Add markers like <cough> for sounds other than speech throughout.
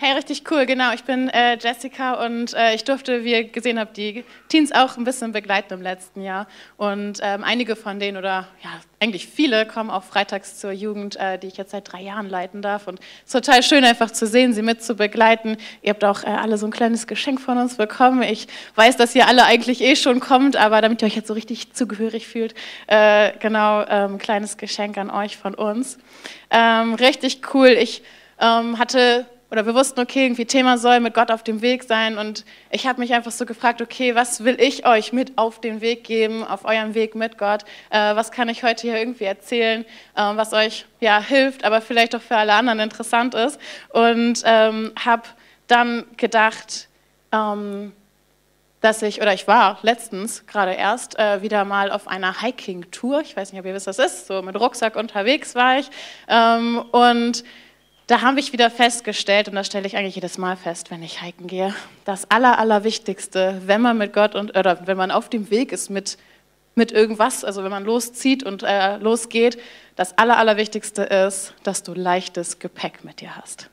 Hey, richtig cool, genau. Ich bin äh, Jessica und äh, ich durfte, wie ihr gesehen habt, die Teens auch ein bisschen begleiten im letzten Jahr. Und ähm, einige von denen oder ja, eigentlich viele kommen auch freitags zur Jugend, äh, die ich jetzt seit drei Jahren leiten darf. Und es ist total schön, einfach zu sehen, sie mit zu begleiten. Ihr habt auch äh, alle so ein kleines Geschenk von uns bekommen. Ich weiß, dass ihr alle eigentlich eh schon kommt, aber damit ihr euch jetzt so richtig zugehörig fühlt, äh, genau, ähm, kleines Geschenk an euch von uns. Ähm, richtig cool. Ich ähm, hatte oder wir wussten, okay, irgendwie Thema soll mit Gott auf dem Weg sein. Und ich habe mich einfach so gefragt, okay, was will ich euch mit auf den Weg geben, auf eurem Weg mit Gott? Äh, was kann ich heute hier irgendwie erzählen, äh, was euch ja hilft, aber vielleicht auch für alle anderen interessant ist? Und ähm, habe dann gedacht, ähm, dass ich, oder ich war letztens gerade erst äh, wieder mal auf einer Hiking-Tour. Ich weiß nicht, ob ihr wisst, was das ist. So mit Rucksack unterwegs war ich. Ähm, und da habe ich wieder festgestellt, und das stelle ich eigentlich jedes Mal fest, wenn ich hiken gehe, das Aller, Allerwichtigste, wenn man mit Gott und, oder wenn man auf dem Weg ist mit, mit irgendwas, also wenn man loszieht und äh, losgeht, das Aller, Allerwichtigste ist, dass du leichtes Gepäck mit dir hast.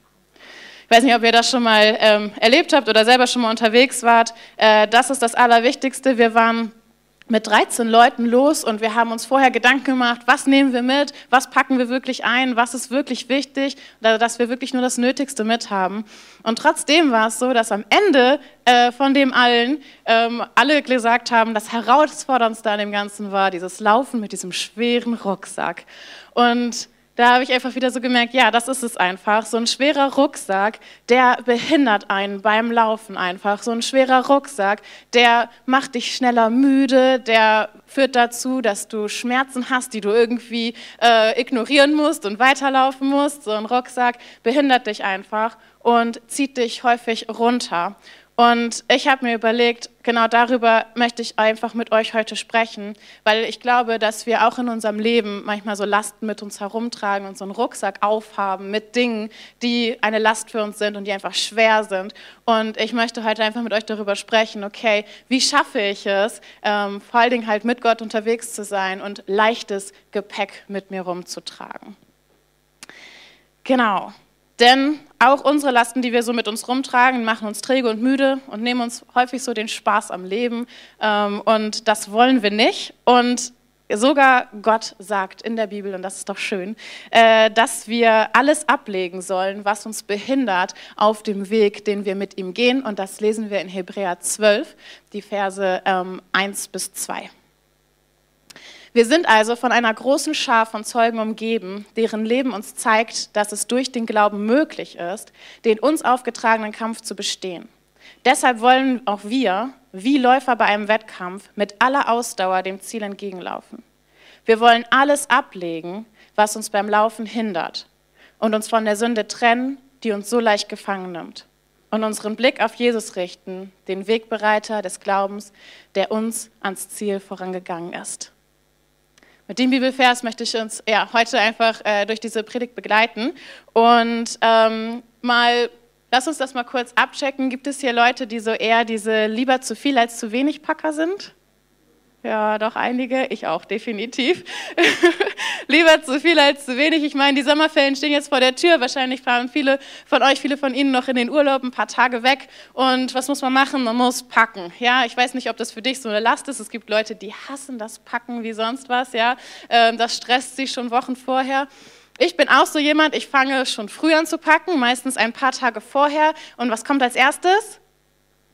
Ich weiß nicht, ob ihr das schon mal ähm, erlebt habt oder selber schon mal unterwegs wart. Äh, das ist das Allerwichtigste. Wir waren mit 13 Leuten los und wir haben uns vorher Gedanken gemacht, was nehmen wir mit, was packen wir wirklich ein, was ist wirklich wichtig, dass wir wirklich nur das Nötigste mit haben. Und trotzdem war es so, dass am Ende äh, von dem allen ähm, alle gesagt haben, das Herausforderndste an dem Ganzen war dieses Laufen mit diesem schweren Rucksack. Und da habe ich einfach wieder so gemerkt, ja, das ist es einfach. So ein schwerer Rucksack, der behindert einen beim Laufen einfach. So ein schwerer Rucksack, der macht dich schneller müde, der führt dazu, dass du Schmerzen hast, die du irgendwie äh, ignorieren musst und weiterlaufen musst. So ein Rucksack behindert dich einfach und zieht dich häufig runter. Und ich habe mir überlegt, genau darüber möchte ich einfach mit euch heute sprechen, weil ich glaube, dass wir auch in unserem Leben manchmal so Lasten mit uns herumtragen und so einen Rucksack aufhaben mit Dingen, die eine Last für uns sind und die einfach schwer sind. Und ich möchte heute einfach mit euch darüber sprechen, okay, wie schaffe ich es, ähm, vor allen Dingen halt mit Gott unterwegs zu sein und leichtes Gepäck mit mir rumzutragen. Genau. Denn auch unsere Lasten, die wir so mit uns rumtragen, machen uns träge und müde und nehmen uns häufig so den Spaß am Leben. Ähm, und das wollen wir nicht. Und sogar Gott sagt in der Bibel, und das ist doch schön, äh, dass wir alles ablegen sollen, was uns behindert auf dem Weg, den wir mit ihm gehen. Und das lesen wir in Hebräer 12, die Verse 1 ähm, bis 2. Wir sind also von einer großen Schar von Zeugen umgeben, deren Leben uns zeigt, dass es durch den Glauben möglich ist, den uns aufgetragenen Kampf zu bestehen. Deshalb wollen auch wir, wie Läufer bei einem Wettkampf, mit aller Ausdauer dem Ziel entgegenlaufen. Wir wollen alles ablegen, was uns beim Laufen hindert und uns von der Sünde trennen, die uns so leicht gefangen nimmt. Und unseren Blick auf Jesus richten, den Wegbereiter des Glaubens, der uns ans Ziel vorangegangen ist. Mit dem Bibelvers möchte ich uns ja, heute einfach äh, durch diese Predigt begleiten. Und ähm, mal, lass uns das mal kurz abchecken. Gibt es hier Leute, die so eher diese lieber zu viel als zu wenig Packer sind? Ja, doch einige, ich auch definitiv. <laughs> Lieber zu viel als zu wenig. Ich meine, die Sommerferien stehen jetzt vor der Tür. Wahrscheinlich fahren viele von euch, viele von Ihnen noch in den Urlaub ein paar Tage weg. Und was muss man machen? Man muss packen. Ja, ich weiß nicht, ob das für dich so eine Last ist. Es gibt Leute, die hassen das Packen wie sonst was. Ja, ähm, das stresst sie schon Wochen vorher. Ich bin auch so jemand, ich fange schon früh an zu packen, meistens ein paar Tage vorher. Und was kommt als erstes?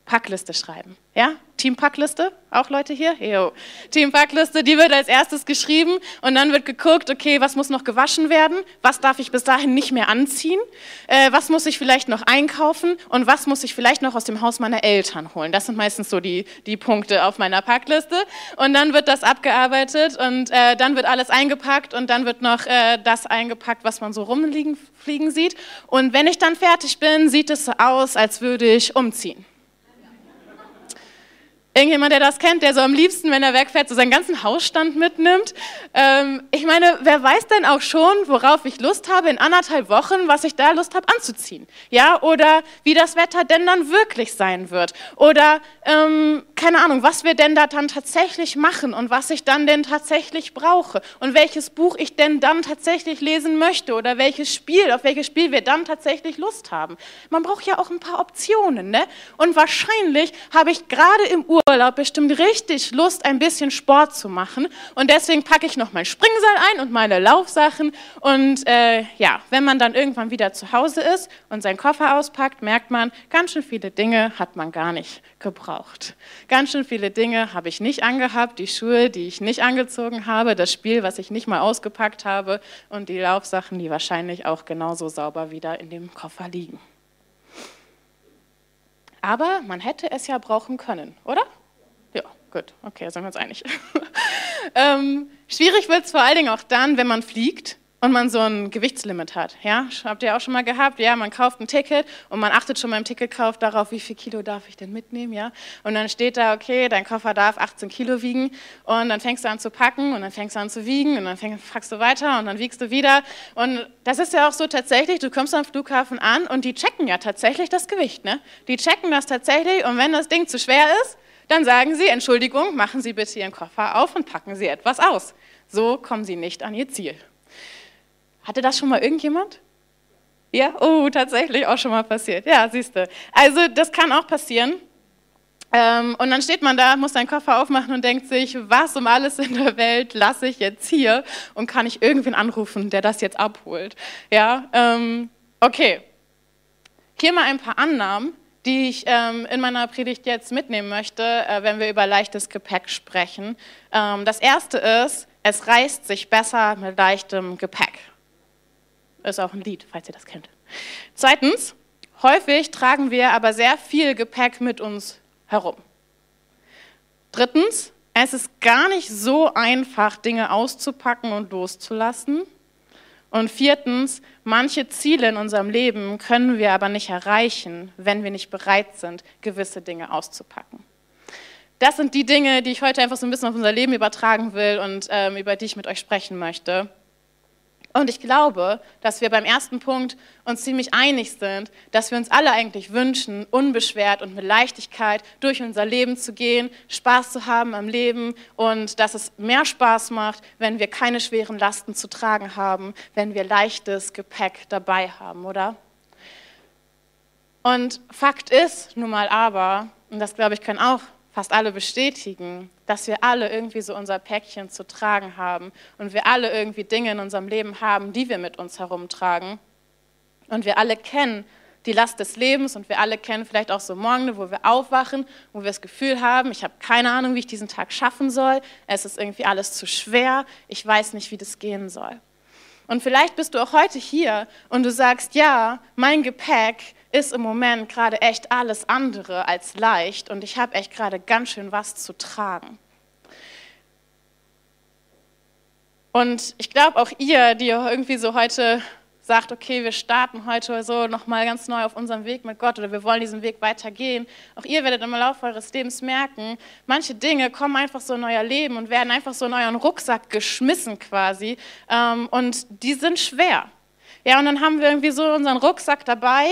Packliste schreiben. Ja? Teampackliste, auch Leute hier? Jo. Teampackliste, die wird als erstes geschrieben und dann wird geguckt, okay, was muss noch gewaschen werden? Was darf ich bis dahin nicht mehr anziehen? Äh, was muss ich vielleicht noch einkaufen? Und was muss ich vielleicht noch aus dem Haus meiner Eltern holen? Das sind meistens so die, die Punkte auf meiner Packliste. Und dann wird das abgearbeitet und äh, dann wird alles eingepackt und dann wird noch äh, das eingepackt, was man so rumliegen fliegen sieht. Und wenn ich dann fertig bin, sieht es so aus, als würde ich umziehen. Irgendjemand, der das kennt, der so am liebsten, wenn er wegfährt, so seinen ganzen Hausstand mitnimmt. Ähm, ich meine, wer weiß denn auch schon, worauf ich Lust habe in anderthalb Wochen, was ich da Lust habe anzuziehen? Ja, oder wie das Wetter denn dann wirklich sein wird? Oder ähm, keine Ahnung, was wir denn da dann tatsächlich machen und was ich dann denn tatsächlich brauche und welches Buch ich denn dann tatsächlich lesen möchte oder welches Spiel, auf welches Spiel wir dann tatsächlich Lust haben. Man braucht ja auch ein paar Optionen, ne? Und wahrscheinlich habe ich gerade im Urlaub bestimmt richtig Lust, ein bisschen Sport zu machen und deswegen packe ich noch mein Springseil ein und meine Laufsachen und äh, ja, wenn man dann irgendwann wieder zu Hause ist und seinen Koffer auspackt, merkt man, ganz schön viele Dinge hat man gar nicht gebraucht. Ganz schön viele Dinge habe ich nicht angehabt, die Schuhe, die ich nicht angezogen habe, das Spiel, was ich nicht mal ausgepackt habe und die Laufsachen, die wahrscheinlich auch genauso sauber wieder in dem Koffer liegen. Aber man hätte es ja brauchen können, oder? Ja, gut, okay, sind wir uns einig. <laughs> ähm, schwierig wird es vor allen Dingen auch dann, wenn man fliegt und man so ein Gewichtslimit hat. Ja? Habt ihr auch schon mal gehabt? Ja, man kauft ein Ticket und man achtet schon beim Ticketkauf darauf, wie viel Kilo darf ich denn mitnehmen. Ja? Und dann steht da, okay, dein Koffer darf 18 Kilo wiegen und dann fängst du an zu packen und dann fängst du an zu wiegen und dann fragst du weiter und dann wiegst du wieder. Und das ist ja auch so tatsächlich, du kommst am Flughafen an und die checken ja tatsächlich das Gewicht. Ne? Die checken das tatsächlich und wenn das Ding zu schwer ist, dann sagen sie, Entschuldigung, machen Sie bitte Ihren Koffer auf und packen Sie etwas aus. So kommen Sie nicht an Ihr Ziel. Hatte das schon mal irgendjemand? Ja, oh, tatsächlich auch schon mal passiert. Ja, siehst du. Also das kann auch passieren. Ähm, und dann steht man da, muss seinen Koffer aufmachen und denkt sich, was um alles in der Welt lasse ich jetzt hier und kann ich irgendwen anrufen, der das jetzt abholt. Ja, ähm, okay. Hier mal ein paar Annahmen, die ich ähm, in meiner Predigt jetzt mitnehmen möchte, äh, wenn wir über leichtes Gepäck sprechen. Das erste ist, es reißt sich besser mit leichtem Gepäck. Ist auch ein Lied, falls ihr das kennt. Zweitens, häufig tragen wir aber sehr viel Gepäck mit uns herum. Drittens, es ist gar nicht so einfach, Dinge auszupacken und loszulassen. Und viertens, manche Ziele in unserem Leben können wir aber nicht erreichen, wenn wir nicht bereit sind, gewisse Dinge auszupacken. Das sind die Dinge, die ich heute einfach so ein bisschen auf unser Leben übertragen will und ähm, über die ich mit euch sprechen möchte. Und ich glaube, dass wir beim ersten Punkt uns ziemlich einig sind, dass wir uns alle eigentlich wünschen, unbeschwert und mit Leichtigkeit durch unser Leben zu gehen, Spaß zu haben am Leben und dass es mehr Spaß macht, wenn wir keine schweren Lasten zu tragen haben, wenn wir leichtes Gepäck dabei haben, oder? Und Fakt ist nun mal aber, und das glaube ich können auch fast alle bestätigen, dass wir alle irgendwie so unser Päckchen zu tragen haben und wir alle irgendwie Dinge in unserem Leben haben, die wir mit uns herumtragen. Und wir alle kennen die Last des Lebens und wir alle kennen vielleicht auch so Morgen, wo wir aufwachen, wo wir das Gefühl haben, ich habe keine Ahnung, wie ich diesen Tag schaffen soll, es ist irgendwie alles zu schwer, ich weiß nicht, wie das gehen soll. Und vielleicht bist du auch heute hier und du sagst, ja, mein Gepäck ist im Moment gerade echt alles andere als leicht und ich habe echt gerade ganz schön was zu tragen. Und ich glaube auch ihr, die irgendwie so heute sagt, okay, wir starten heute so nochmal ganz neu auf unserem Weg mit Gott oder wir wollen diesen Weg weitergehen. Auch ihr werdet im Laufe eures Lebens merken, manche Dinge kommen einfach so in euer Leben und werden einfach so in euren Rucksack geschmissen quasi ähm, und die sind schwer. Ja, und dann haben wir irgendwie so unseren Rucksack dabei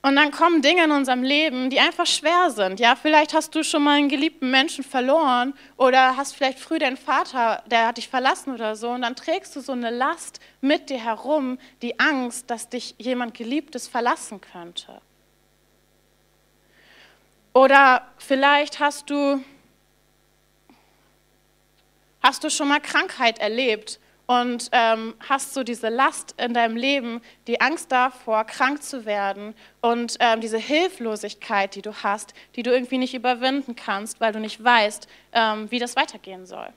und dann kommen Dinge in unserem Leben, die einfach schwer sind. Ja, vielleicht hast du schon mal einen geliebten Menschen verloren oder hast vielleicht früh deinen Vater, der hat dich verlassen oder so. Und dann trägst du so eine Last mit dir herum, die Angst, dass dich jemand Geliebtes verlassen könnte. Oder vielleicht hast du, hast du schon mal Krankheit erlebt und ähm, hast so diese Last in deinem Leben, die Angst davor, krank zu werden und ähm, diese Hilflosigkeit, die du hast, die du irgendwie nicht überwinden kannst, weil du nicht weißt, ähm, wie das weitergehen soll.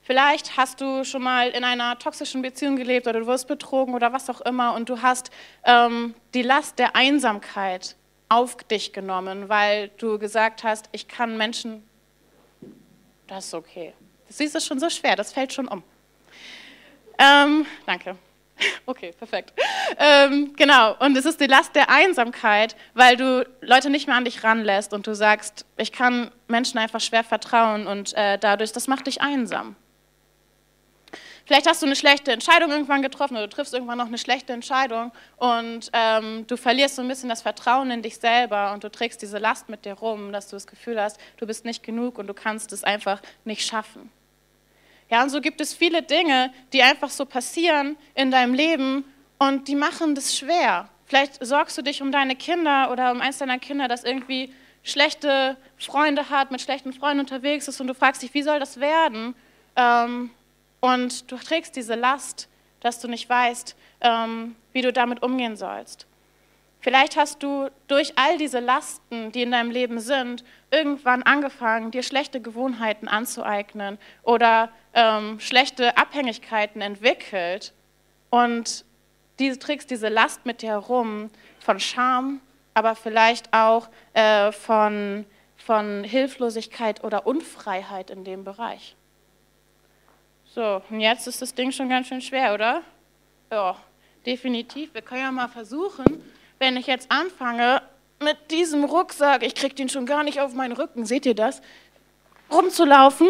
Vielleicht hast du schon mal in einer toxischen Beziehung gelebt oder du wirst betrogen oder was auch immer und du hast ähm, die Last der Einsamkeit auf dich genommen, weil du gesagt hast, ich kann Menschen, das ist okay. Du, ist schon so schwer, das fällt schon um. Ähm, danke. <laughs> Okay, perfekt. Ähm, genau, und es ist die Last der Einsamkeit, weil du Leute nicht mehr an dich ranlässt und du sagst, ich kann Menschen einfach schwer vertrauen und äh, dadurch, das macht dich einsam. Vielleicht hast du eine schlechte Entscheidung irgendwann getroffen oder du triffst irgendwann noch eine schlechte Entscheidung und ähm, du verlierst so ein bisschen das Vertrauen in dich selber und du trägst diese Last mit dir rum, dass du das Gefühl hast, du bist nicht genug und du kannst es einfach nicht schaffen. Ja, und so gibt es viele Dinge, die einfach so passieren in deinem Leben und die machen das schwer. Vielleicht sorgst du dich um deine Kinder oder um eins deiner Kinder, das irgendwie schlechte Freunde hat, mit schlechten Freunden unterwegs ist und du fragst dich, wie soll das werden? Ähm, und du trägst diese Last, dass du nicht weißt, ähm, wie du damit umgehen sollst. Vielleicht hast du durch all diese Lasten, die in deinem Leben sind, irgendwann angefangen, dir schlechte Gewohnheiten anzueignen oder ähm, schlechte Abhängigkeiten entwickelt und du trägst diese Last mit dir herum von Scham, aber vielleicht auch äh, von, von Hilflosigkeit oder Unfreiheit in dem Bereich. So, und jetzt ist das Ding schon ganz schön schwer, oder? Ja, definitiv. Wir können ja mal versuchen, wenn ich jetzt anfange mit diesem Rucksack, ich kriege den schon gar nicht auf meinen Rücken, seht ihr das? Rumzulaufen,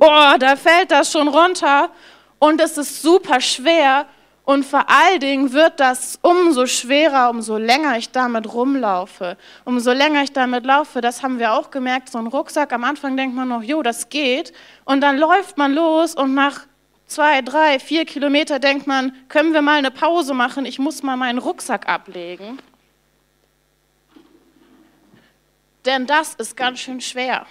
oh, da fällt das schon runter und es ist super schwer und vor allen Dingen wird das umso schwerer, umso länger ich damit rumlaufe. Umso länger ich damit laufe, das haben wir auch gemerkt, so ein Rucksack, am Anfang denkt man noch, jo, das geht. Und dann läuft man los und nach zwei, drei, vier Kilometer denkt man, können wir mal eine Pause machen, ich muss mal meinen Rucksack ablegen. Denn das ist ganz schön schwer.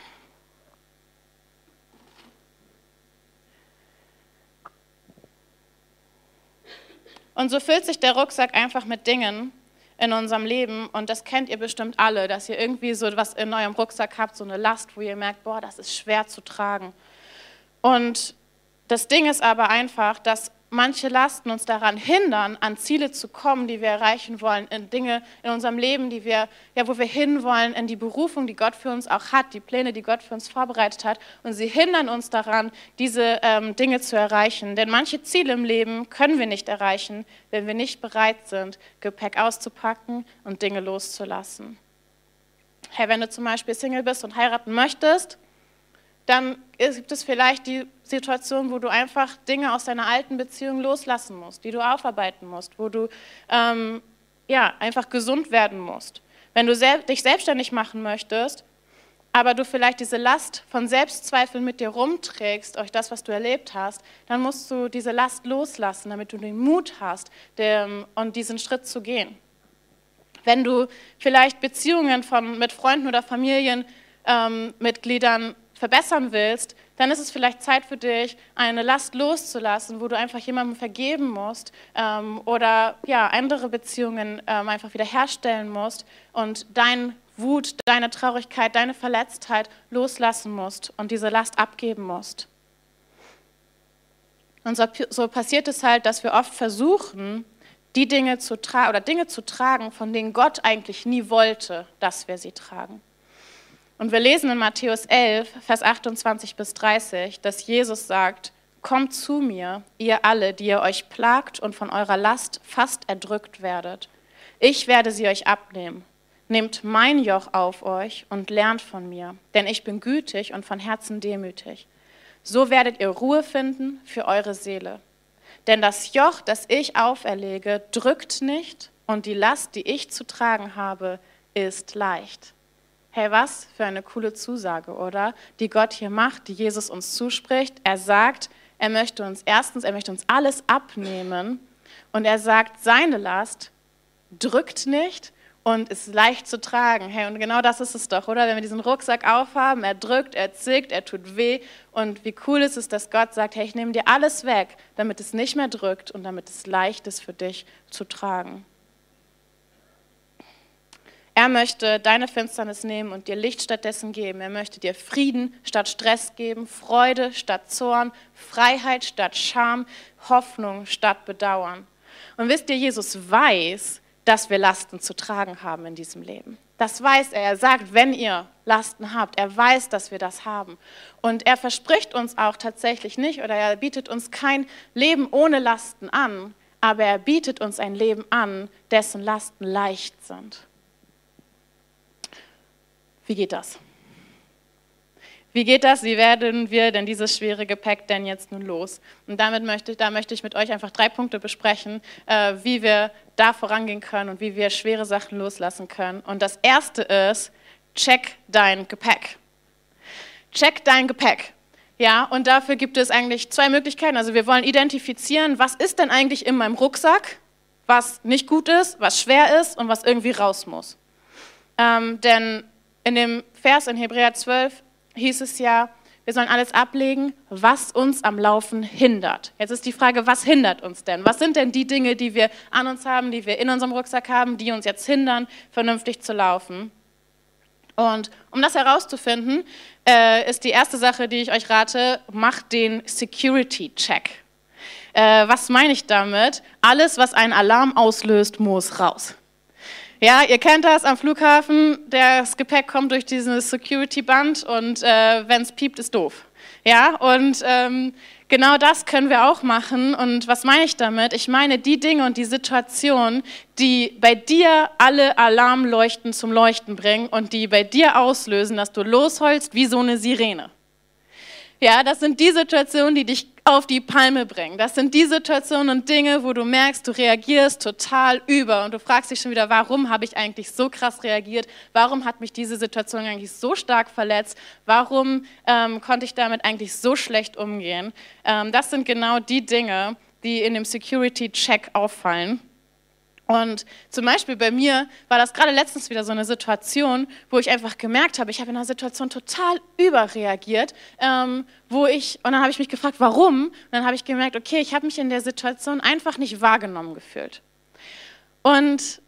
Und so füllt sich der Rucksack einfach mit Dingen in unserem Leben. Und das kennt ihr bestimmt alle, dass ihr irgendwie so was in eurem Rucksack habt, so eine Last, wo ihr merkt, boah, das ist schwer zu tragen. Und das Ding ist aber einfach, dass manche Lasten uns daran hindern, an Ziele zu kommen, die wir erreichen wollen, in Dinge in unserem Leben, die wir, ja, wo wir hinwollen, in die Berufung, die Gott für uns auch hat, die Pläne, die Gott für uns vorbereitet hat. Und sie hindern uns daran, diese ähm, Dinge zu erreichen. Denn manche Ziele im Leben können wir nicht erreichen, wenn wir nicht bereit sind, Gepäck auszupacken und Dinge loszulassen. Hey, wenn du zum Beispiel Single bist und heiraten möchtest, dann gibt es vielleicht die Situation, wo du einfach Dinge aus deiner alten Beziehung loslassen musst, die du aufarbeiten musst, wo du ähm, ja, einfach gesund werden musst. Wenn du sel dich selbstständig machen möchtest, aber du vielleicht diese Last von Selbstzweifeln mit dir rumträgst, euch das, was du erlebt hast, dann musst du diese Last loslassen, damit du den Mut hast, dem, und diesen Schritt zu gehen. Wenn du vielleicht Beziehungen von, mit Freunden oder Familienmitgliedern ähm, verbessern willst, dann ist es vielleicht Zeit für dich, eine Last loszulassen, wo du einfach jemandem vergeben musst ähm, oder ja, andere Beziehungen ähm, einfach wiederherstellen musst und dein Wut, deine Traurigkeit, deine Verletztheit loslassen musst und diese Last abgeben musst. Und so, so passiert es halt, dass wir oft versuchen, die Dinge zu tragen oder Dinge zu tragen, von denen Gott eigentlich nie wollte, dass wir sie tragen. Und wir lesen in Matthäus 11, Vers 28 bis 30, dass Jesus sagt, Kommt zu mir, ihr alle, die ihr euch plagt und von eurer Last fast erdrückt werdet. Ich werde sie euch abnehmen. Nehmt mein Joch auf euch und lernt von mir, denn ich bin gütig und von Herzen demütig. So werdet ihr Ruhe finden für eure Seele. Denn das Joch, das ich auferlege, drückt nicht und die Last, die ich zu tragen habe, ist leicht. Hey, was für eine coole Zusage, oder? Die Gott hier macht, die Jesus uns zuspricht. Er sagt, er möchte uns erstens, er möchte uns alles abnehmen und er sagt, seine Last drückt nicht und ist leicht zu tragen. Hey, und genau das ist es doch, oder? Wenn wir diesen Rucksack aufhaben, er drückt, er zickt, er tut weh. Und wie cool ist es, dass Gott sagt, hey, ich nehme dir alles weg, damit es nicht mehr drückt und damit es leicht ist für dich zu tragen. Er möchte deine Finsternis nehmen und dir Licht stattdessen geben. Er möchte dir Frieden statt Stress geben, Freude statt Zorn, Freiheit statt Scham, Hoffnung statt Bedauern. Und wisst ihr, Jesus weiß, dass wir Lasten zu tragen haben in diesem Leben. Das weiß er. Er sagt, wenn ihr Lasten habt, er weiß, dass wir das haben. Und er verspricht uns auch tatsächlich nicht oder er bietet uns kein Leben ohne Lasten an, aber er bietet uns ein Leben an, dessen Lasten leicht sind. Wie geht das? Wie geht das? Wie werden wir denn dieses schwere Gepäck denn jetzt nun los? Und damit möchte da möchte ich mit euch einfach drei Punkte besprechen, äh, wie wir da vorangehen können und wie wir schwere Sachen loslassen können. Und das erste ist, check dein Gepäck. Check dein Gepäck. Ja, und dafür gibt es eigentlich zwei Möglichkeiten. Also wir wollen identifizieren, was ist denn eigentlich in meinem Rucksack, was nicht gut ist, was schwer ist und was irgendwie raus muss. Ähm, denn in dem Vers in Hebräer 12 hieß es ja, wir sollen alles ablegen, was uns am Laufen hindert. Jetzt ist die Frage, was hindert uns denn? Was sind denn die Dinge, die wir an uns haben, die wir in unserem Rucksack haben, die uns jetzt hindern, vernünftig zu laufen? Und um das herauszufinden, äh, ist die erste Sache, die ich euch rate, macht den Security-Check. Äh, was meine ich damit? Alles, was einen Alarm auslöst, muss raus. Ja, ihr kennt das am Flughafen, das Gepäck kommt durch dieses Security-Band und äh, wenn es piept, ist doof. Ja, und ähm, genau das können wir auch machen. Und was meine ich damit? Ich meine die Dinge und die Situationen, die bei dir alle Alarmleuchten zum Leuchten bringen und die bei dir auslösen, dass du losholst wie so eine Sirene. Ja, das sind die Situationen, die dich auf die Palme bringen. Das sind die Situationen und Dinge, wo du merkst, du reagierst total über und du fragst dich schon wieder, warum habe ich eigentlich so krass reagiert? Warum hat mich diese Situation eigentlich so stark verletzt? Warum ähm, konnte ich damit eigentlich so schlecht umgehen? Ähm, das sind genau die Dinge, die in dem Security-Check auffallen. Und zum Beispiel bei mir war das gerade letztens wieder so eine Situation, wo ich einfach gemerkt habe, ich habe in einer Situation total überreagiert, ähm, wo ich, und dann habe ich mich gefragt, warum? Und dann habe ich gemerkt, okay, ich habe mich in der Situation einfach nicht wahrgenommen gefühlt. Und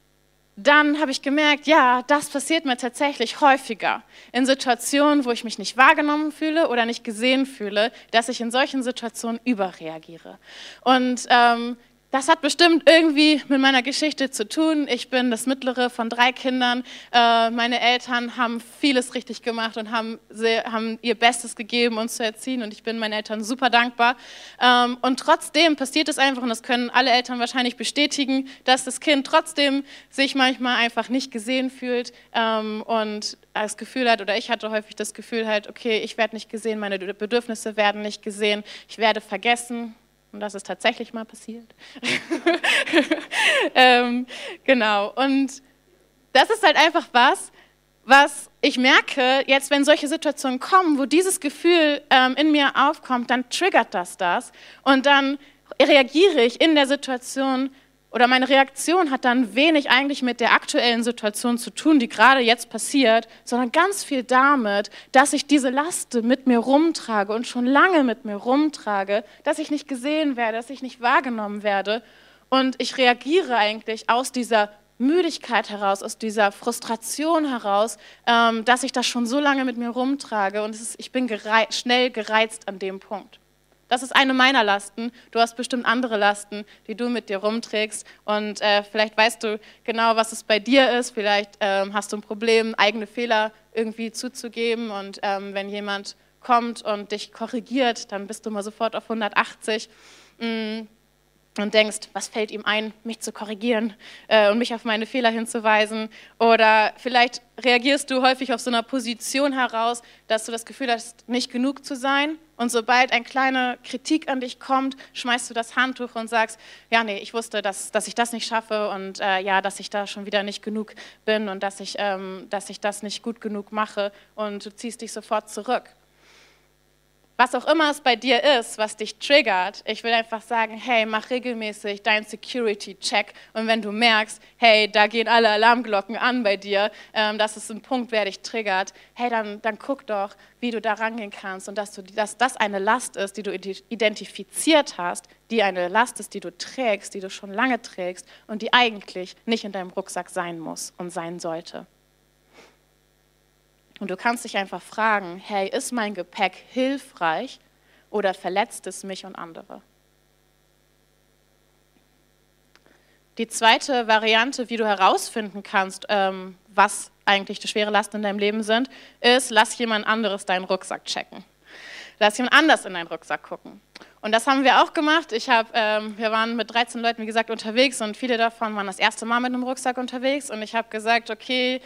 dann habe ich gemerkt, ja, das passiert mir tatsächlich häufiger in Situationen, wo ich mich nicht wahrgenommen fühle oder nicht gesehen fühle, dass ich in solchen Situationen überreagiere. Und ähm, das hat bestimmt irgendwie mit meiner Geschichte zu tun. Ich bin das mittlere von drei Kindern. Äh, meine Eltern haben vieles richtig gemacht und haben, haben ihr Bestes gegeben, uns zu erziehen. Und ich bin meinen Eltern super dankbar. Ähm, und trotzdem passiert es einfach, und das können alle Eltern wahrscheinlich bestätigen, dass das Kind trotzdem sich manchmal einfach nicht gesehen fühlt ähm, und das Gefühl hat, oder ich hatte häufig das Gefühl halt, okay, ich werde nicht gesehen, meine Bedürfnisse werden nicht gesehen, ich werde vergessen und das ist tatsächlich mal passiert. <laughs> ähm, genau. Und das ist halt einfach was, was ich merke, jetzt wenn solche Situationen kommen, wo dieses Gefühl ähm, in mir aufkommt, dann triggert das das. Und dann reagiere ich in der Situation oder meine Reaktion hat dann wenig eigentlich mit der aktuellen Situation zu tun, die gerade jetzt passiert, sondern ganz viel damit, dass ich diese Last mit mir rumtrage und schon lange mit mir rumtrage, dass ich nicht gesehen werde, dass ich nicht wahrgenommen werde. Und ich reagiere eigentlich aus dieser Müdigkeit heraus, aus dieser Frustration heraus, ähm, dass ich das schon so lange mit mir rumtrage und ist, ich bin gerei schnell gereizt an dem Punkt. Das ist eine meiner Lasten. Du hast bestimmt andere Lasten, die du mit dir rumträgst. Und äh, vielleicht weißt du genau, was es bei dir ist. Vielleicht ähm, hast du ein Problem, eigene Fehler irgendwie zuzugeben. Und ähm, wenn jemand kommt und dich korrigiert, dann bist du mal sofort auf 180. Mm und denkst, was fällt ihm ein, mich zu korrigieren äh, und mich auf meine Fehler hinzuweisen. Oder vielleicht reagierst du häufig auf so einer Position heraus, dass du das Gefühl hast, nicht genug zu sein. Und sobald eine kleine Kritik an dich kommt, schmeißt du das Handtuch und sagst, ja, nee, ich wusste, dass, dass ich das nicht schaffe und äh, ja, dass ich da schon wieder nicht genug bin und dass ich, ähm, dass ich das nicht gut genug mache und du ziehst dich sofort zurück was auch immer es bei dir ist, was dich triggert, ich will einfach sagen, hey, mach regelmäßig deinen Security-Check und wenn du merkst, hey, da gehen alle Alarmglocken an bei dir, ähm, das ist ein Punkt, wer dich triggert, hey, dann, dann guck doch, wie du da rangehen kannst und dass, du, dass das eine Last ist, die du identifiziert hast, die eine Last ist, die du trägst, die du schon lange trägst und die eigentlich nicht in deinem Rucksack sein muss und sein sollte. Und du kannst dich einfach fragen, hey, ist mein Gepäck hilfreich oder verletzt es mich und andere? Die zweite Variante, wie du herausfinden kannst, ähm, was eigentlich die schwere Lasten in deinem Leben sind, ist, lass jemand anderes deinen Rucksack checken. Lass jemand anders in deinen Rucksack gucken. Und das haben wir auch gemacht. Ich hab, ähm, wir waren mit 13 Leuten, wie gesagt, unterwegs und viele davon waren das erste Mal mit einem Rucksack unterwegs. Und ich habe gesagt, okay,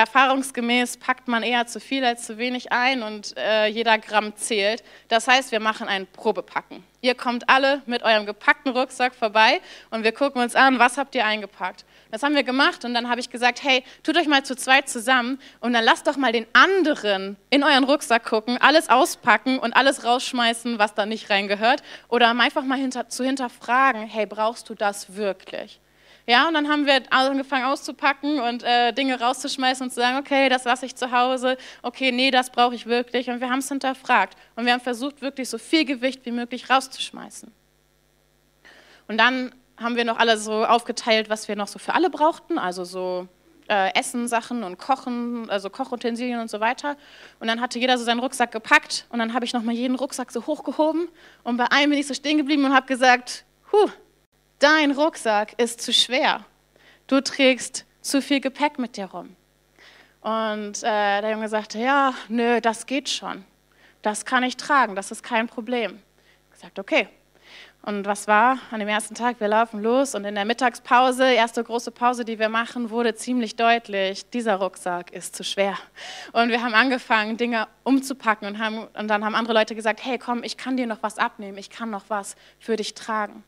erfahrungsgemäß packt man eher zu viel als zu wenig ein und äh, jeder Gramm zählt. Das heißt, wir machen ein Probepacken. Ihr kommt alle mit eurem gepackten Rucksack vorbei und wir gucken uns an, was habt ihr eingepackt. Das haben wir gemacht und dann habe ich gesagt, hey, tut euch mal zu zweit zusammen und dann lasst doch mal den anderen in euren Rucksack gucken, alles auspacken und alles rausschmeißen, was da nicht reingehört oder einfach mal hinter, zu hinterfragen, hey, brauchst du das wirklich? Ja, und dann haben wir angefangen auszupacken und äh, Dinge rauszuschmeißen und zu sagen, okay, das lasse ich zu Hause, okay, nee, das brauche ich wirklich. Und wir haben es hinterfragt und wir haben versucht, wirklich so viel Gewicht wie möglich rauszuschmeißen. Und dann haben wir noch alle so aufgeteilt, was wir noch so für alle brauchten, also so äh, Essensachen und Kochen, also Kochutensilien und so weiter. Und dann hatte jeder so seinen Rucksack gepackt und dann habe ich nochmal jeden Rucksack so hochgehoben und bei einem bin ich so stehen geblieben und habe gesagt, huh, dein Rucksack ist zu schwer. Du trägst zu viel Gepäck mit dir rum. Und äh, der Junge sagte, ja, nö, das geht schon. Das kann ich tragen, das ist kein Problem. Ich gesagt, okay. Und was war an dem ersten Tag? Wir laufen los und in der Mittagspause, erste große Pause, die wir machen, wurde ziemlich deutlich, dieser Rucksack ist zu schwer. Und wir haben angefangen, Dinge umzupacken und, haben, und dann haben andere Leute gesagt, hey, komm, ich kann dir noch was abnehmen, ich kann noch was für dich tragen.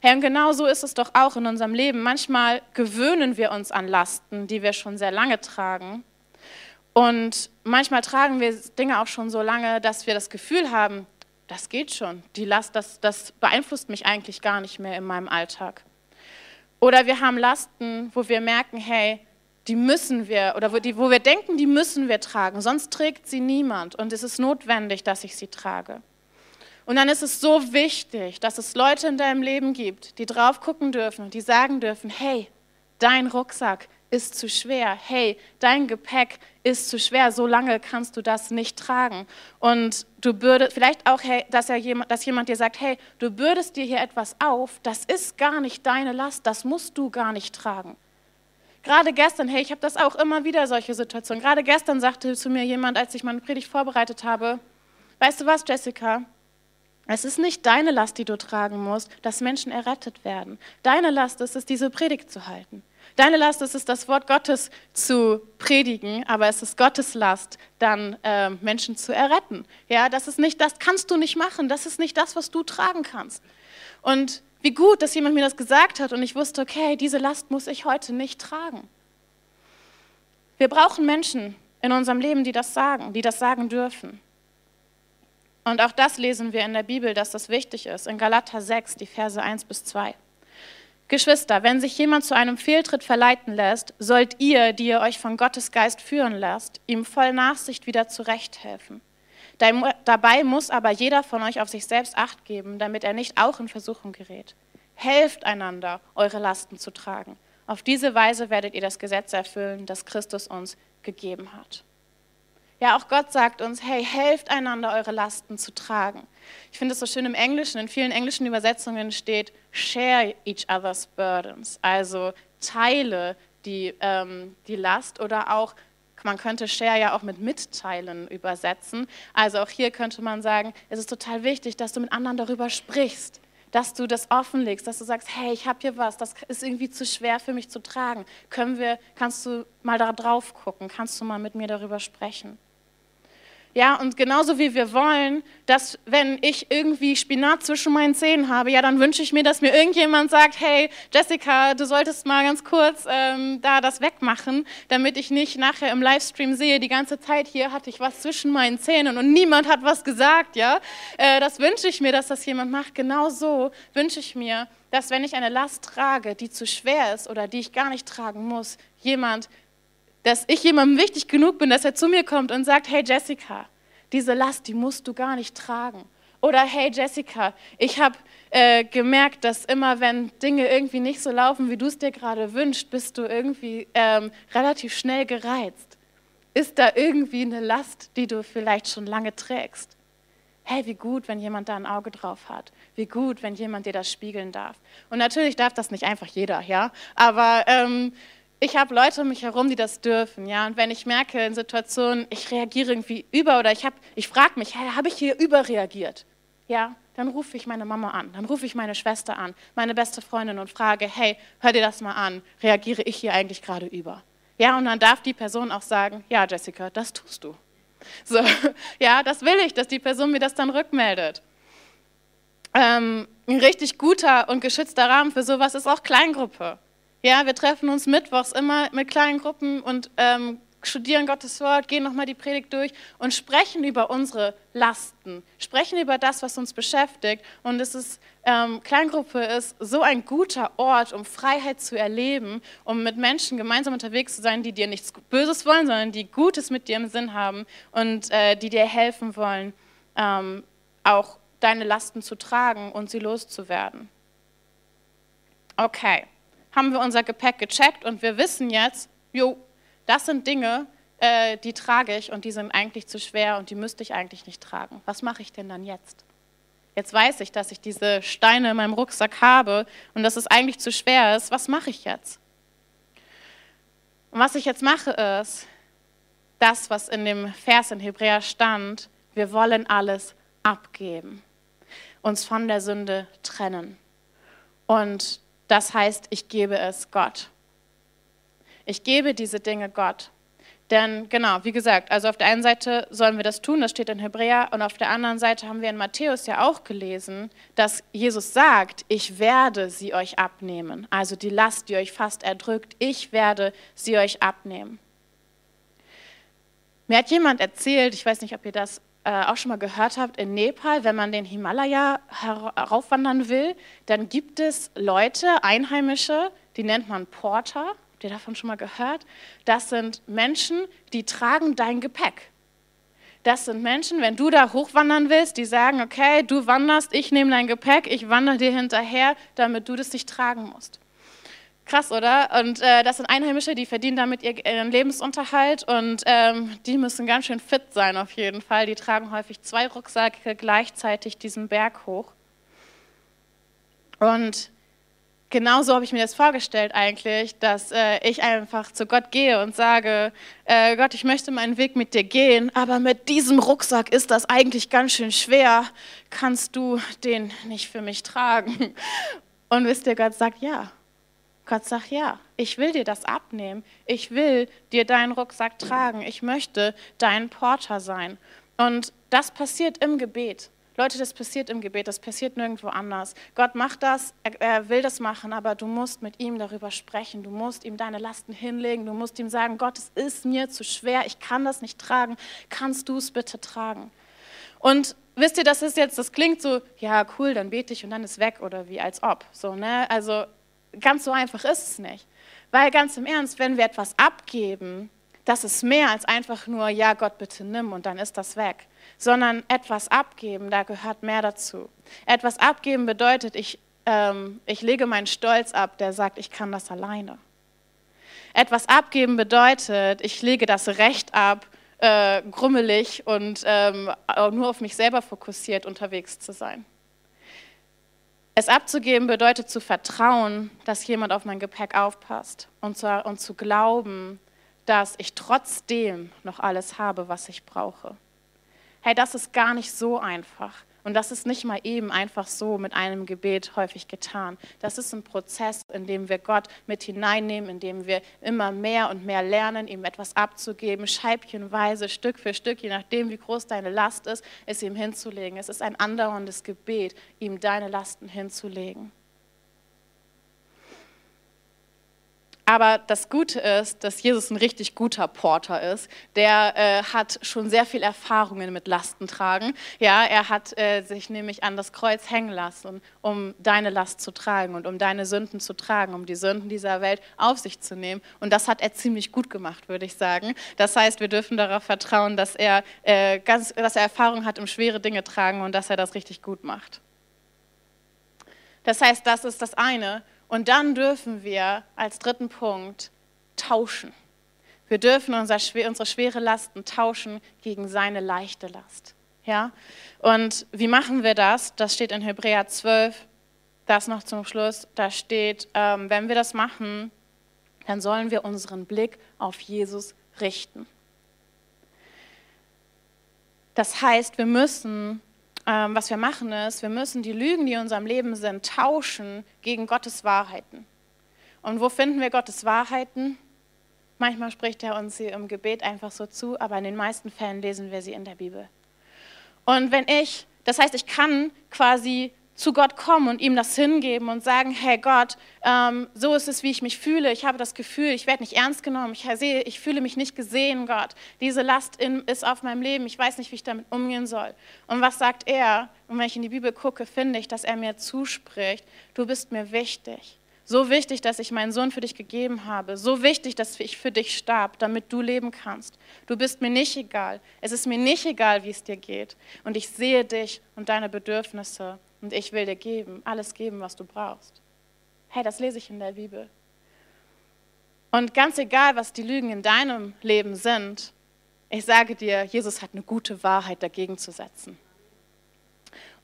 Herr, und genau so ist es doch auch in unserem Leben. Manchmal gewöhnen wir uns an Lasten, die wir schon sehr lange tragen. Und manchmal tragen wir Dinge auch schon so lange, dass wir das Gefühl haben, das geht schon. Die Last, das, das beeinflusst mich eigentlich gar nicht mehr in meinem Alltag. Oder wir haben Lasten, wo wir merken, hey, die müssen wir, oder wo, die, wo wir denken, die müssen wir tragen, sonst trägt sie niemand und es ist notwendig, dass ich sie trage. Und dann ist es so wichtig, dass es Leute in deinem Leben gibt, die drauf gucken dürfen und die sagen dürfen, hey, dein Rucksack ist zu schwer. Hey, dein Gepäck ist zu schwer. So lange kannst du das nicht tragen. Und du bürdest, vielleicht auch, hey, dass, er jemand, dass jemand dir sagt, hey, du bürdest dir hier etwas auf, das ist gar nicht deine Last, das musst du gar nicht tragen. Gerade gestern, hey, ich habe das auch immer wieder, solche Situationen. Gerade gestern sagte zu mir jemand, als ich meine Predigt vorbereitet habe, weißt du was, Jessica, es ist nicht deine Last, die du tragen musst, dass Menschen errettet werden. Deine Last ist es, diese Predigt zu halten. Deine Last ist es, das Wort Gottes zu predigen, aber es ist Gottes Last, dann äh, Menschen zu erretten. Ja, das ist nicht, das kannst du nicht machen. Das ist nicht das, was du tragen kannst. Und wie gut, dass jemand mir das gesagt hat und ich wusste, okay, diese Last muss ich heute nicht tragen. Wir brauchen Menschen in unserem Leben, die das sagen, die das sagen dürfen. Und auch das lesen wir in der Bibel, dass das wichtig ist, in Galater 6, die Verse 1 bis 2. Geschwister, wenn sich jemand zu einem Fehltritt verleiten lässt, sollt ihr, die ihr euch von Gottes Geist führen lasst, ihm voll Nachsicht wieder zurechthelfen. Dabei muss aber jeder von euch auf sich selbst acht geben, damit er nicht auch in Versuchung gerät. Helft einander, eure Lasten zu tragen. Auf diese Weise werdet ihr das Gesetz erfüllen, das Christus uns gegeben hat. Ja, auch Gott sagt uns, hey, helft einander, eure Lasten zu tragen. Ich finde es so schön im Englischen, in vielen englischen Übersetzungen steht, share each other's burdens, also teile die, ähm, die Last oder auch, man könnte share ja auch mit mitteilen übersetzen. Also auch hier könnte man sagen, es ist total wichtig, dass du mit anderen darüber sprichst dass du das offenlegst, dass du sagst, hey, ich habe hier was, das ist irgendwie zu schwer für mich zu tragen. Können wir, kannst du mal da drauf gucken, kannst du mal mit mir darüber sprechen? Ja, und genauso wie wir wollen, dass wenn ich irgendwie Spinat zwischen meinen Zähnen habe, ja, dann wünsche ich mir, dass mir irgendjemand sagt, hey, Jessica, du solltest mal ganz kurz ähm, da das wegmachen, damit ich nicht nachher im Livestream sehe, die ganze Zeit hier hatte ich was zwischen meinen Zähnen und niemand hat was gesagt, ja. Äh, das wünsche ich mir, dass das jemand macht. Genauso wünsche ich mir, dass wenn ich eine Last trage, die zu schwer ist oder die ich gar nicht tragen muss, jemand dass ich jemandem wichtig genug bin, dass er zu mir kommt und sagt, hey Jessica, diese Last, die musst du gar nicht tragen. Oder hey Jessica, ich habe äh, gemerkt, dass immer wenn Dinge irgendwie nicht so laufen, wie du es dir gerade wünschst, bist du irgendwie ähm, relativ schnell gereizt. Ist da irgendwie eine Last, die du vielleicht schon lange trägst? Hey, wie gut, wenn jemand da ein Auge drauf hat. Wie gut, wenn jemand dir das spiegeln darf. Und natürlich darf das nicht einfach jeder, ja. Aber ähm, ich habe Leute um mich herum, die das dürfen, ja. Und wenn ich merke in Situationen, ich reagiere irgendwie über oder ich, ich frage mich, hey, habe ich hier überreagiert? Ja, dann rufe ich meine Mama an, dann rufe ich meine Schwester an, meine beste Freundin und frage, hey, hör dir das mal an, reagiere ich hier eigentlich gerade über? Ja, und dann darf die Person auch sagen, ja, Jessica, das tust du. So, <laughs> ja, das will ich, dass die Person mir das dann rückmeldet. Ähm, ein richtig guter und geschützter Rahmen für sowas ist auch Kleingruppe. Ja, wir treffen uns mittwochs immer mit kleinen Gruppen und ähm, studieren Gottes Wort, gehen nochmal die Predigt durch und sprechen über unsere Lasten, sprechen über das, was uns beschäftigt. Und es ist, ähm, Kleingruppe ist so ein guter Ort, um Freiheit zu erleben, um mit Menschen gemeinsam unterwegs zu sein, die dir nichts Böses wollen, sondern die Gutes mit dir im Sinn haben und äh, die dir helfen wollen, ähm, auch deine Lasten zu tragen und sie loszuwerden. Okay, haben wir unser Gepäck gecheckt und wir wissen jetzt, jo, das sind Dinge, äh, die trage ich und die sind eigentlich zu schwer und die müsste ich eigentlich nicht tragen. Was mache ich denn dann jetzt? Jetzt weiß ich, dass ich diese Steine in meinem Rucksack habe und dass es eigentlich zu schwer ist. Was mache ich jetzt? Und was ich jetzt mache ist, das, was in dem Vers in Hebräer stand, wir wollen alles abgeben uns von der Sünde trennen. Und das heißt, ich gebe es Gott. Ich gebe diese Dinge Gott. Denn genau, wie gesagt, also auf der einen Seite sollen wir das tun, das steht in Hebräer, und auf der anderen Seite haben wir in Matthäus ja auch gelesen, dass Jesus sagt, ich werde sie euch abnehmen. Also die Last, die euch fast erdrückt, ich werde sie euch abnehmen. Mir hat jemand erzählt, ich weiß nicht, ob ihr das äh, auch schon mal gehört habt, in Nepal, wenn man den Himalaya heraufwandern will, dann gibt es Leute, Einheimische, die nennt man Porter. Habt ihr davon schon mal gehört? Das sind Menschen, die tragen dein Gepäck. Das sind Menschen, wenn du da hochwandern willst, die sagen, okay, du wanderst, ich nehme dein Gepäck, ich wandere dir hinterher, damit du das nicht tragen musst. Krass, oder? Und äh, das sind Einheimische, die verdienen damit ihren Lebensunterhalt und ähm, die müssen ganz schön fit sein auf jeden Fall. Die tragen häufig zwei Rucksäcke gleichzeitig diesen Berg hoch. Und genauso habe ich mir das vorgestellt eigentlich, dass äh, ich einfach zu Gott gehe und sage, äh, Gott, ich möchte meinen Weg mit dir gehen, aber mit diesem Rucksack ist das eigentlich ganz schön schwer. Kannst du den nicht für mich tragen? Und wisst ihr, Gott sagt, ja, Gott sagt, ja, ich will dir das abnehmen. Ich will dir deinen Rucksack tragen. Ich möchte dein Porter sein. Und das passiert im Gebet. Leute, das passiert im Gebet, das passiert nirgendwo anders. Gott macht das, er, will das machen, aber du musst mit ihm darüber sprechen. Du musst ihm deine Lasten hinlegen. Du musst ihm sagen, Gott, es ist mir zu schwer, ich kann das nicht tragen. Kannst du es bitte tragen? Und wisst ihr, das ist jetzt, das klingt so, ja, cool, dann bete ich und dann ist weg oder wie als ob. So, ne? Also ganz so einfach ist es nicht. Weil ganz im Ernst, wenn wir etwas abgeben, das ist mehr als einfach nur, ja Gott, bitte nimm und dann ist das weg. Sondern etwas abgeben, da gehört mehr dazu. Etwas abgeben bedeutet, ich, ähm, ich lege meinen Stolz ab, der sagt, ich kann das alleine. Etwas abgeben bedeutet, ich lege das Recht ab, äh, grummelig und ähm, nur auf mich selber fokussiert unterwegs zu sein. Es abzugeben bedeutet zu vertrauen, dass jemand auf mein Gepäck aufpasst und zu, und zu glauben, dass ich trotzdem noch alles habe, was ich brauche. Hey, das ist gar nicht so einfach. Und das ist nicht mal eben einfach so mit einem Gebet häufig getan. Das ist ein Prozess, in dem wir Gott mit hineinnehmen, in dem wir immer mehr und mehr lernen, ihm etwas abzugeben, scheibchenweise, Stück für Stück, je nachdem, wie groß deine Last ist, es ihm hinzulegen. Es ist ein andauerndes Gebet, ihm deine Lasten hinzulegen. Aber das Gute ist, dass Jesus ein richtig guter Porter ist. Der äh, hat schon sehr viel Erfahrungen mit Lastentragen. Ja, er hat äh, sich nämlich an das Kreuz hängen lassen, um deine Last zu tragen und um deine Sünden zu tragen, um die Sünden dieser Welt auf sich zu nehmen. Und das hat er ziemlich gut gemacht, würde ich sagen. Das heißt, wir dürfen darauf vertrauen, dass er, äh, ganz, dass er Erfahrung hat im schwere Dinge tragen und dass er das richtig gut macht. Das heißt, das ist das eine. Und dann dürfen wir als dritten Punkt tauschen. Wir dürfen unsere schwere Lasten tauschen gegen seine leichte Last. Ja? Und wie machen wir das? Das steht in Hebräer 12, das noch zum Schluss. Da steht, ähm, wenn wir das machen, dann sollen wir unseren Blick auf Jesus richten. Das heißt, wir müssen ähm, was wir machen ist, wir müssen die Lügen, die in unserem Leben sind, tauschen gegen Gottes Wahrheiten. Und wo finden wir Gottes Wahrheiten? Manchmal spricht er uns sie im Gebet einfach so zu, aber in den meisten Fällen lesen wir sie in der Bibel. Und wenn ich, das heißt, ich kann quasi zu Gott kommen und ihm das hingeben und sagen, hey Gott, ähm, so ist es, wie ich mich fühle. Ich habe das Gefühl, ich werde nicht ernst genommen. Ich sehe, ich fühle mich nicht gesehen, Gott. Diese Last in, ist auf meinem Leben. Ich weiß nicht, wie ich damit umgehen soll. Und was sagt er? Und wenn ich in die Bibel gucke, finde ich, dass er mir zuspricht, du bist mir wichtig. So wichtig, dass ich meinen Sohn für dich gegeben habe. So wichtig, dass ich für dich starb, damit du leben kannst. Du bist mir nicht egal. Es ist mir nicht egal, wie es dir geht. Und ich sehe dich und deine Bedürfnisse. Und ich will dir geben, alles geben, was du brauchst. Hey, das lese ich in der Bibel. Und ganz egal, was die Lügen in deinem Leben sind, ich sage dir, Jesus hat eine gute Wahrheit dagegen zu setzen.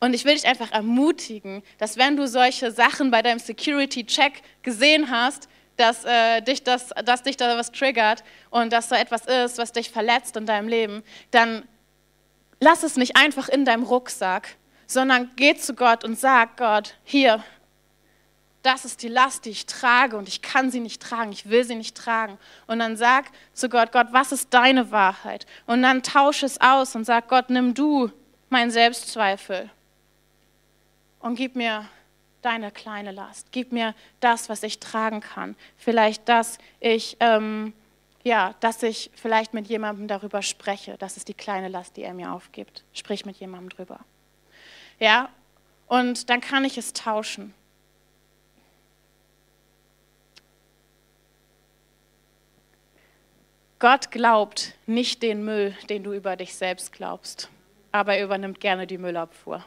Und ich will dich einfach ermutigen, dass wenn du solche Sachen bei deinem Security-Check gesehen hast, dass, äh, dich das, dass dich da was triggert und dass da etwas ist, was dich verletzt in deinem Leben, dann lass es nicht einfach in deinem Rucksack, sondern geh zu Gott und sag Gott, hier, das ist die Last, die ich trage und ich kann sie nicht tragen, ich will sie nicht tragen. Und dann sag zu Gott, Gott, was ist deine Wahrheit? Und dann tausche es aus und sag, Gott, nimm du meinen Selbstzweifel und gib mir deine kleine Last. Gib mir das, was ich tragen kann. Vielleicht, dass ich, ähm, ja, dass ich vielleicht mit jemandem darüber spreche. Das ist die kleine Last, die er mir aufgibt. Sprich mit jemandem drüber. Ja, und dann kann ich es tauschen. Gott glaubt nicht den Müll, den du über dich selbst glaubst, aber er übernimmt gerne die Müllabfuhr.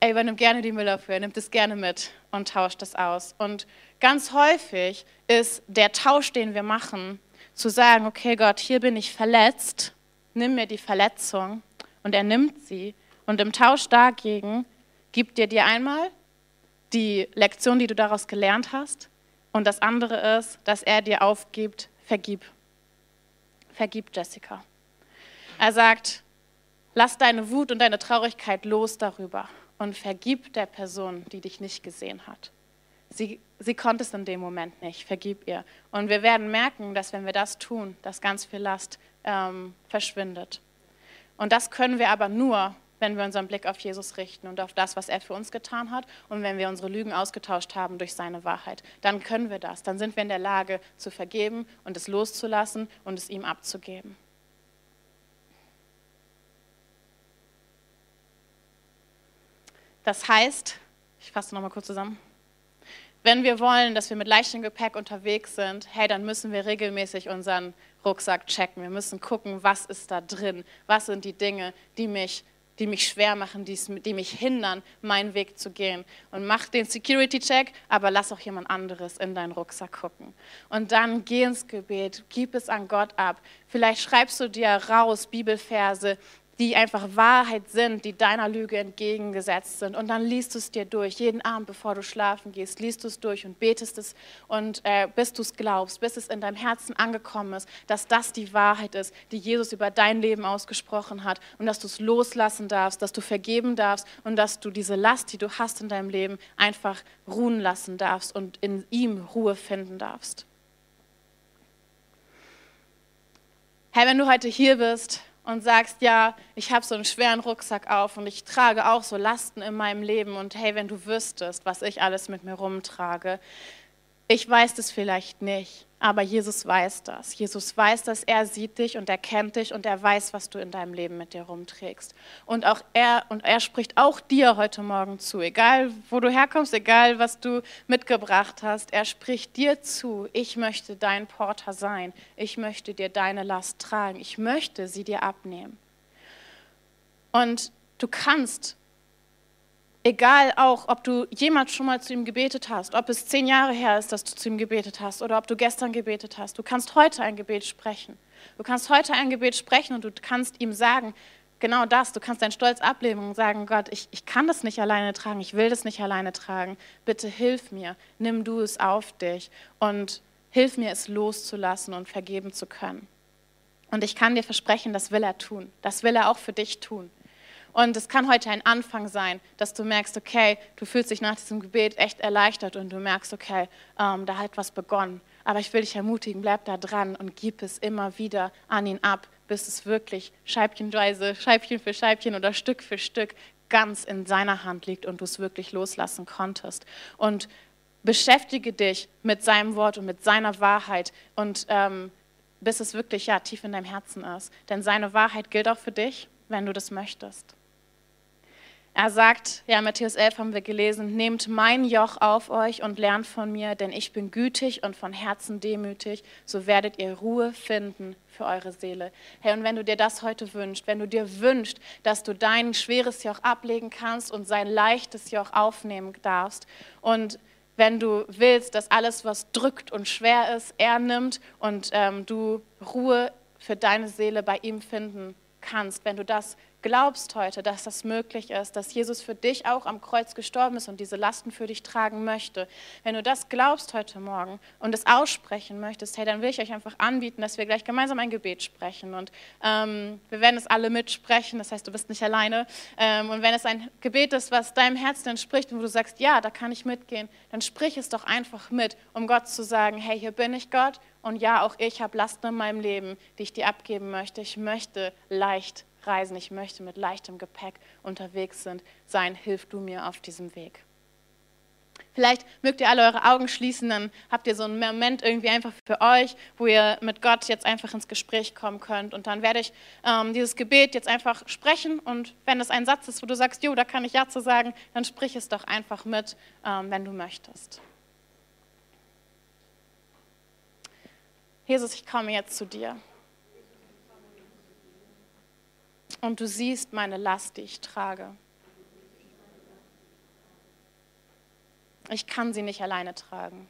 Er übernimmt gerne die Müllabfuhr, er nimmt es gerne mit und tauscht es aus. Und ganz häufig ist der Tausch, den wir machen, zu sagen, okay Gott, hier bin ich verletzt, nimm mir die Verletzung und er nimmt sie und im Tausch dagegen gibt er dir einmal die Lektion, die du daraus gelernt hast und das andere ist, dass er dir aufgibt, vergib. Vergib, Jessica. Er sagt, lass deine Wut und deine Traurigkeit los darüber und vergib der Person, die dich nicht gesehen hat. Sie, sie konnte es in dem Moment nicht, vergib ihr. Und wir werden merken, dass wenn wir das tun, dass ganz viel Last ähm, verschwindet. Und das können wir aber nur, wenn wir unseren Blick auf Jesus richten und auf das, was er für uns getan hat und wenn wir unsere Lügen ausgetauscht haben durch seine Wahrheit. Dann können wir das. Dann sind wir in der Lage zu vergeben und es loszulassen und es ihm abzugeben. Das heißt, ich fasse nochmal kurz zusammen, wenn wir wollen, dass wir mit leichtem Gepäck unterwegs sind, hey, dann müssen wir regelmäßig unseren Rucksack checken. Wir müssen gucken, was ist da drin, was sind die Dinge, die mich die mich schwer machen, die, mich hindern, meinen Weg zu gehen. Und mach den Security-Check, aber lass auch jemand anderes in deinen Rucksack gucken. Und dann geh ins Gebet, gib es an Gott ab. Vielleicht schreibst du dir raus Bibelverse, die einfach Wahrheit sind, die deiner Lüge entgegengesetzt sind. Und dann liest du es dir durch, jeden Abend, bevor du schlafen gehst, liest du es durch und betest es und äh, bis du es glaubst, bis es in deinem Herzen angekommen ist, dass das die Wahrheit ist, die Jesus über dein Leben ausgesprochen hat und dass du es loslassen darfst, dass du vergeben darfst und dass du diese Last, die du hast in deinem Leben, einfach ruhen lassen darfst und in ihm Ruhe finden darfst. Herr, wenn du heute hier bist und sagst, ja, ich habe so einen schweren Rucksack auf und ich trage auch so Lasten in meinem Leben und hey, wenn du wüsstest, was ich alles mit mir rumtrage, ich weiß das vielleicht nicht, aber Jesus weiß das. Jesus weiß das, er sieht dich und er kennt dich und er weiß, was du in deinem Leben mit dir rumträgst. Und auch er und er spricht auch dir heute Morgen zu, egal wo du herkommst, egal was du mitgebracht hast, er spricht dir zu. Ich möchte dein Porter sein. Ich möchte dir deine Last tragen. Ich möchte sie dir abnehmen. Und du kannst Egal auch, ob du jemals schon mal zu ihm gebetet hast, ob es zehn Jahre her ist, dass du zu ihm gebetet hast oder ob du gestern gebetet hast. Du kannst heute ein Gebet sprechen. Du kannst heute ein Gebet sprechen und du kannst ihm sagen, genau das, du kannst deinen Stolz ablegen und sagen, Gott, ich, ich kann das nicht alleine tragen, ich will das nicht alleine tragen. Bitte hilf mir, nimm du es auf dich und hilf mir, es loszulassen und vergeben zu können. Und ich kann dir versprechen, das will er tun. Das will er auch für dich tun. Und es kann heute ein Anfang sein, dass du merkst, okay, du fühlst dich nach diesem Gebet echt erleichtert und du merkst, okay, ähm, da hat was begonnen. Aber ich will dich ermutigen, bleib da dran und gib es immer wieder an ihn ab, bis es wirklich scheibchenweise, Scheibchen für Scheibchen oder Stück für Stück ganz in seiner Hand liegt und du es wirklich loslassen konntest. Und beschäftige dich mit seinem Wort und mit seiner Wahrheit und ähm, bis es wirklich ja, tief in deinem Herzen ist. Denn seine Wahrheit gilt auch für dich, wenn du das möchtest. Er sagt, ja, Matthäus 11 haben wir gelesen, nehmt mein Joch auf euch und lernt von mir, denn ich bin gütig und von Herzen demütig, so werdet ihr Ruhe finden für eure Seele. Hey, und wenn du dir das heute wünschst, wenn du dir wünschst, dass du dein schweres Joch ablegen kannst und sein leichtes Joch aufnehmen darfst und wenn du willst, dass alles, was drückt und schwer ist, er nimmt und ähm, du Ruhe für deine Seele bei ihm finden kannst, wenn du das glaubst heute, dass das möglich ist, dass Jesus für dich auch am Kreuz gestorben ist und diese Lasten für dich tragen möchte, wenn du das glaubst heute Morgen und es aussprechen möchtest, hey, dann will ich euch einfach anbieten, dass wir gleich gemeinsam ein Gebet sprechen. Und ähm, wir werden es alle mitsprechen, das heißt, du bist nicht alleine. Ähm, und wenn es ein Gebet ist, was deinem Herzen entspricht und wo du sagst, ja, da kann ich mitgehen, dann sprich es doch einfach mit, um Gott zu sagen, hey, hier bin ich Gott und ja, auch ich habe Lasten in meinem Leben, die ich dir abgeben möchte. Ich möchte leicht reisen, ich möchte mit leichtem Gepäck unterwegs sind, sein. Hilf du mir auf diesem Weg. Vielleicht mögt ihr alle eure Augen schließen, dann habt ihr so einen Moment irgendwie einfach für euch, wo ihr mit Gott jetzt einfach ins Gespräch kommen könnt. Und dann werde ich ähm, dieses Gebet jetzt einfach sprechen. Und wenn es ein Satz ist, wo du sagst, jo, da kann ich Ja zu sagen, dann sprich es doch einfach mit, ähm, wenn du möchtest. Jesus, ich komme jetzt zu dir. Und du siehst meine Last, die ich trage. Ich kann sie nicht alleine tragen.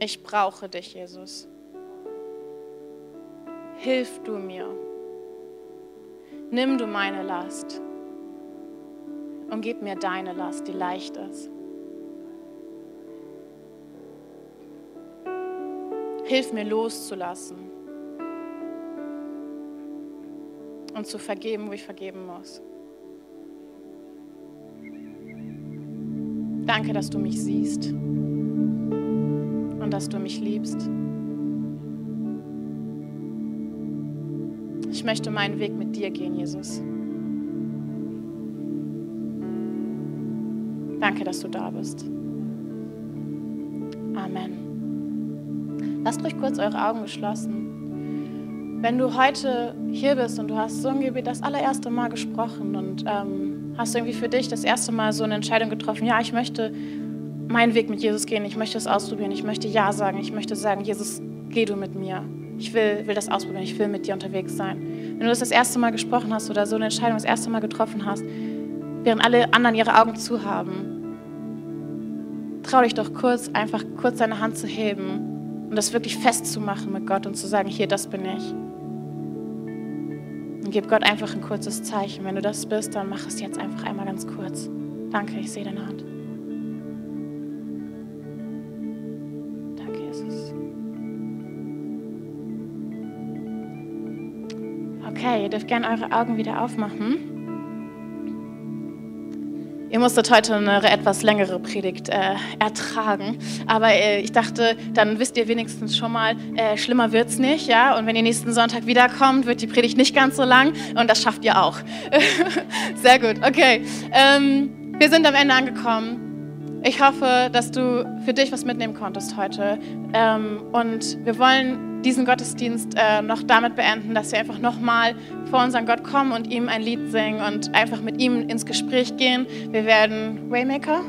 Ich brauche dich, Jesus. Hilf du mir. Nimm du meine Last und gib mir deine Last, die leicht ist. Hilf mir loszulassen und zu vergeben, wo ich vergeben muss. Danke, dass du mich siehst und dass du mich liebst. Ich möchte meinen Weg mit dir gehen, Jesus. Danke, dass du da bist. Amen. Lasst euch kurz eure Augen geschlossen. Wenn du heute hier bist und du hast so ein Gebet das allererste Mal gesprochen und ähm, hast irgendwie für dich das erste Mal so eine Entscheidung getroffen, ja, ich möchte meinen Weg mit Jesus gehen, ich möchte es ausprobieren, ich möchte Ja sagen, ich möchte sagen, Jesus, geh du mit mir. Ich will, will das ausprobieren, ich will mit dir unterwegs sein. Wenn du das das erste Mal gesprochen hast oder so eine Entscheidung das erste Mal getroffen hast, während alle anderen ihre Augen zu haben, trau dich doch kurz, einfach kurz deine Hand zu heben und das wirklich festzumachen mit Gott und zu sagen, hier, das bin ich. Gib Gott einfach ein kurzes Zeichen. Wenn du das bist, dann mach es jetzt einfach einmal ganz kurz. Danke, ich sehe deine Hand. Danke, Jesus. Okay, ihr dürft gerne eure Augen wieder aufmachen. Ihr musstet heute eine etwas längere Predigt äh, ertragen, aber äh, ich dachte, dann wisst ihr wenigstens schon mal, äh, schlimmer wird's nicht, ja? Und wenn ihr nächsten Sonntag wiederkommt, wird die Predigt nicht ganz so lang und das schafft ihr auch. <laughs> Sehr gut, okay. Ähm, wir sind am Ende angekommen. Ich hoffe, dass du für dich was mitnehmen konntest heute. Ähm, und wir wollen diesen Gottesdienst äh, noch damit beenden, dass wir einfach nochmal vor unseren Gott kommen und ihm ein Lied singen und einfach mit ihm ins Gespräch gehen. Wir werden Waymaker.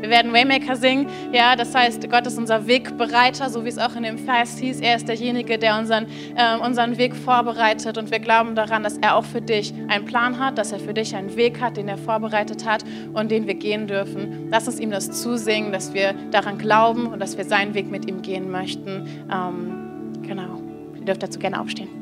Wir werden Waymaker singen. Ja, das heißt, Gott ist unser Wegbereiter, so wie es auch in dem Vers hieß. Er ist derjenige, der unseren, äh, unseren Weg vorbereitet. Und wir glauben daran, dass er auch für dich einen Plan hat, dass er für dich einen Weg hat, den er vorbereitet hat und den wir gehen dürfen. Lass uns ihm das zusingen, dass wir daran glauben und dass wir seinen Weg mit ihm gehen möchten. Ähm, genau. Ihr dürft dazu gerne aufstehen.